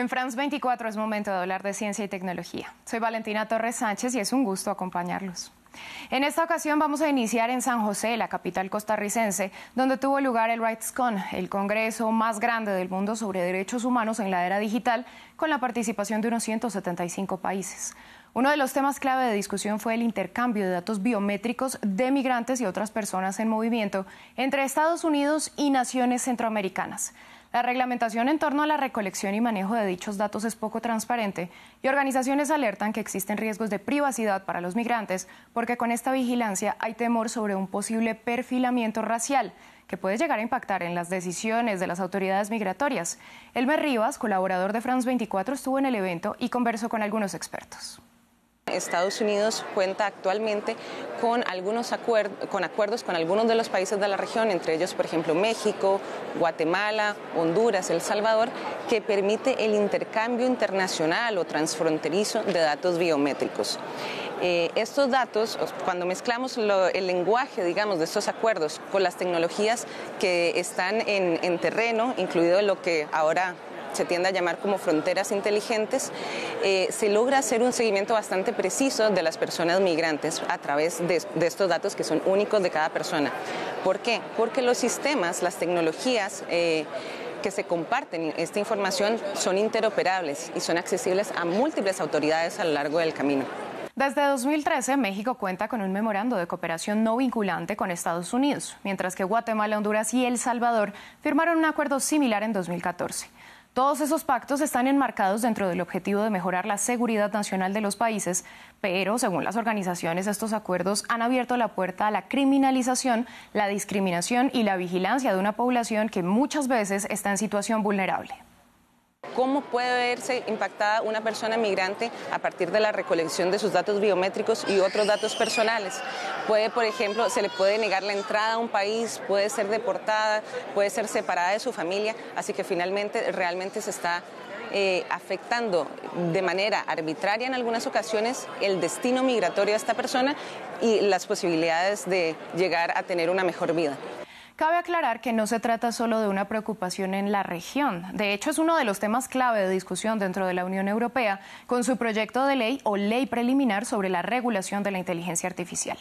En France 24 es momento de hablar de ciencia y tecnología. Soy Valentina Torres Sánchez y es un gusto acompañarlos. En esta ocasión vamos a iniciar en San José, la capital costarricense, donde tuvo lugar el RightsCon, el congreso más grande del mundo sobre derechos humanos en la era digital, con la participación de unos 175 países. Uno de los temas clave de discusión fue el intercambio de datos biométricos de migrantes y otras personas en movimiento entre Estados Unidos y naciones centroamericanas. La reglamentación en torno a la recolección y manejo de dichos datos es poco transparente y organizaciones alertan que existen riesgos de privacidad para los migrantes porque con esta vigilancia hay temor sobre un posible perfilamiento racial que puede llegar a impactar en las decisiones de las autoridades migratorias. Elmer Rivas, colaborador de France 24, estuvo en el evento y conversó con algunos expertos. Estados Unidos cuenta actualmente con algunos con acuerdos con algunos de los países de la región, entre ellos, por ejemplo, México, Guatemala, Honduras, El Salvador, que permite el intercambio internacional o transfronterizo de datos biométricos. Eh, estos datos, cuando mezclamos el lenguaje, digamos, de estos acuerdos con las tecnologías que están en, en terreno, incluido lo que ahora se tiende a llamar como fronteras inteligentes, eh, se logra hacer un seguimiento bastante preciso de las personas migrantes a través de, estos datos que son únicos de cada persona. ¿Por qué? Porque los sistemas, las tecnologías, eh, que se comparten esta información son interoperables y son accesibles a múltiples autoridades a lo largo del camino. Desde 2013, México cuenta con un memorando de cooperación no vinculante con Estados Unidos, mientras que Guatemala, Honduras y El Salvador firmaron un acuerdo similar en 2014. Todos esos pactos están enmarcados dentro del objetivo de mejorar la seguridad nacional de los países, pero según las organizaciones estos acuerdos han abierto la puerta a la criminalización, la discriminación y la vigilancia de una población que muchas veces está en situación vulnerable. ¿Cómo puede verse impactada una persona migrante a partir de la recolección de sus datos biométricos y otros datos personales? Puede, por ejemplo, se le puede negar la entrada a un país, puede ser deportada, puede ser separada de su familia, así que finalmente realmente se está eh, afectando de manera arbitraria en algunas ocasiones el destino migratorio de esta persona y las posibilidades de llegar a tener una mejor vida. Cabe aclarar que no se trata solo de una preocupación en la región. De hecho, es uno de los temas clave de discusión dentro de la Unión Europea con su proyecto de ley o ley preliminar sobre la regulación de la inteligencia artificial.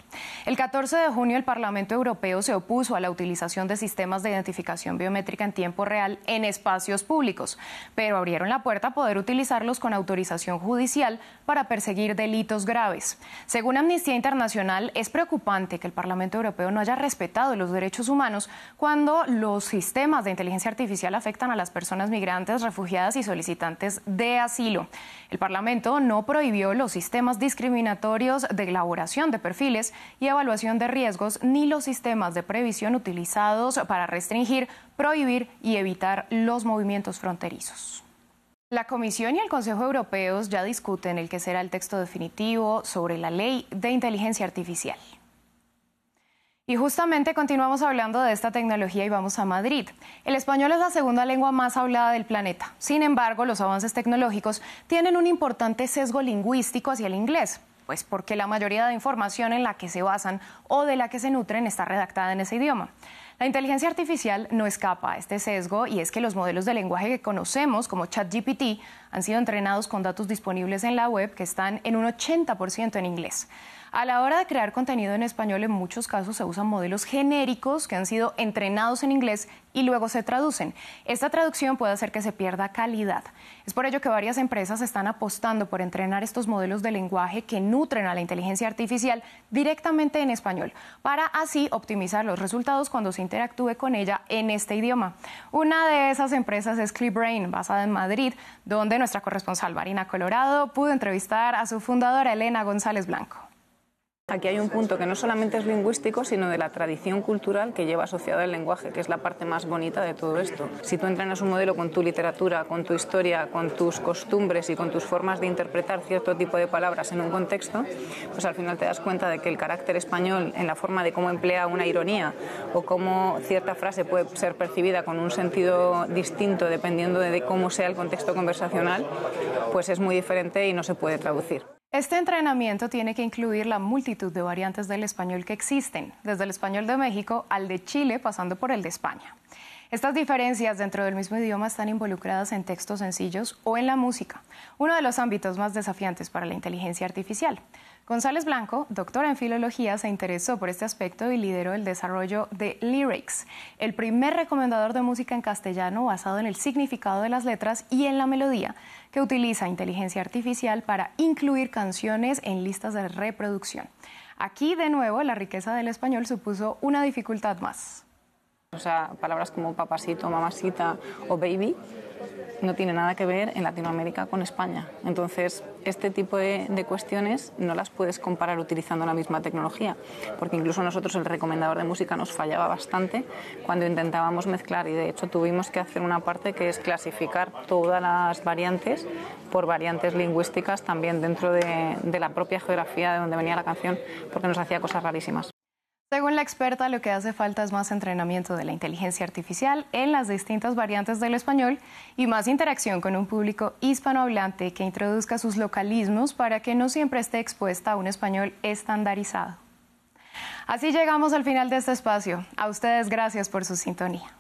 El 14 de junio, el Parlamento Europeo se opuso a la utilización de sistemas de identificación biométrica en tiempo real en espacios públicos, pero abrieron la puerta a poder utilizarlos con autorización judicial para perseguir delitos graves. Según Amnistía Internacional, es preocupante que el Parlamento Europeo no haya respetado los derechos humanos cuando los sistemas de inteligencia artificial afectan a las personas migrantes, refugiadas y solicitantes de asilo. El Parlamento no prohibió los sistemas discriminatorios de elaboración de perfiles y evaluación de riesgos ni los sistemas de previsión utilizados para restringir, prohibir y evitar los movimientos fronterizos. La Comisión y el Consejo Europeos ya discuten el que será el texto definitivo sobre la ley de inteligencia artificial. Y justamente continuamos hablando de esta tecnología y vamos a Madrid. El español es la segunda lengua más hablada del planeta. Sin embargo, los avances tecnológicos tienen un importante sesgo lingüístico hacia el inglés, pues porque la mayoría de información en la que se basan o de la que se nutren está redactada en ese idioma. La inteligencia artificial no escapa a este sesgo y es que los modelos de lenguaje que conocemos como ChatGPT han sido entrenados con datos disponibles en la web que están en un 80% en inglés. A la hora de crear contenido en español, en muchos casos se usan modelos genéricos que han sido entrenados en inglés y luego se traducen. Esta traducción puede hacer que se pierda calidad. Es por ello que varias empresas están apostando por entrenar estos modelos de lenguaje que nutren a la inteligencia artificial directamente en español, para así optimizar los resultados cuando se interactúe con ella en este idioma. Una de esas empresas es ClickBrain, basada en Madrid, donde nuestra corresponsal Marina Colorado pudo entrevistar a su fundadora Elena González Blanco. Aquí hay un punto que no solamente es lingüístico, sino de la tradición cultural que lleva asociada el lenguaje, que es la parte más bonita de todo esto. Si tú entrenas un modelo con tu literatura, con tu historia, con tus costumbres y con tus formas de interpretar cierto tipo de palabras en un contexto, pues al final te das cuenta de que el carácter español en la forma de cómo emplea una ironía o cómo cierta frase puede ser percibida con un sentido distinto dependiendo de cómo sea el contexto conversacional, pues es muy diferente y no se puede traducir. Este entrenamiento tiene que incluir la multitud de variantes del español que existen, desde el español de México al de Chile, pasando por el de España. Estas diferencias dentro del mismo idioma están involucradas en textos sencillos o en la música, uno de los ámbitos más desafiantes para la inteligencia artificial. González Blanco, doctor en filología, se interesó por este aspecto y lideró el desarrollo de Lyrics, el primer recomendador de música en castellano basado en el significado de las letras y en la melodía, que utiliza inteligencia artificial para incluir canciones en listas de reproducción. Aquí, de nuevo, la riqueza del español supuso una dificultad más. O sea, palabras como papasito, mamacita o baby no tiene nada que ver en Latinoamérica con España. Entonces, este tipo de, cuestiones no las puedes comparar utilizando la misma tecnología, porque incluso nosotros el recomendador de música nos fallaba bastante cuando intentábamos mezclar y de hecho tuvimos que hacer una parte que es clasificar todas las variantes por variantes lingüísticas también dentro de, de la propia geografía de donde venía la canción, porque nos hacía cosas rarísimas. Según la experta, lo que hace falta es más entrenamiento de la inteligencia artificial en las distintas variantes del español y más interacción con un público hispanohablante que introduzca sus localismos para que no siempre esté expuesta a un español estandarizado. Así llegamos al final de este espacio. A ustedes gracias por su sintonía.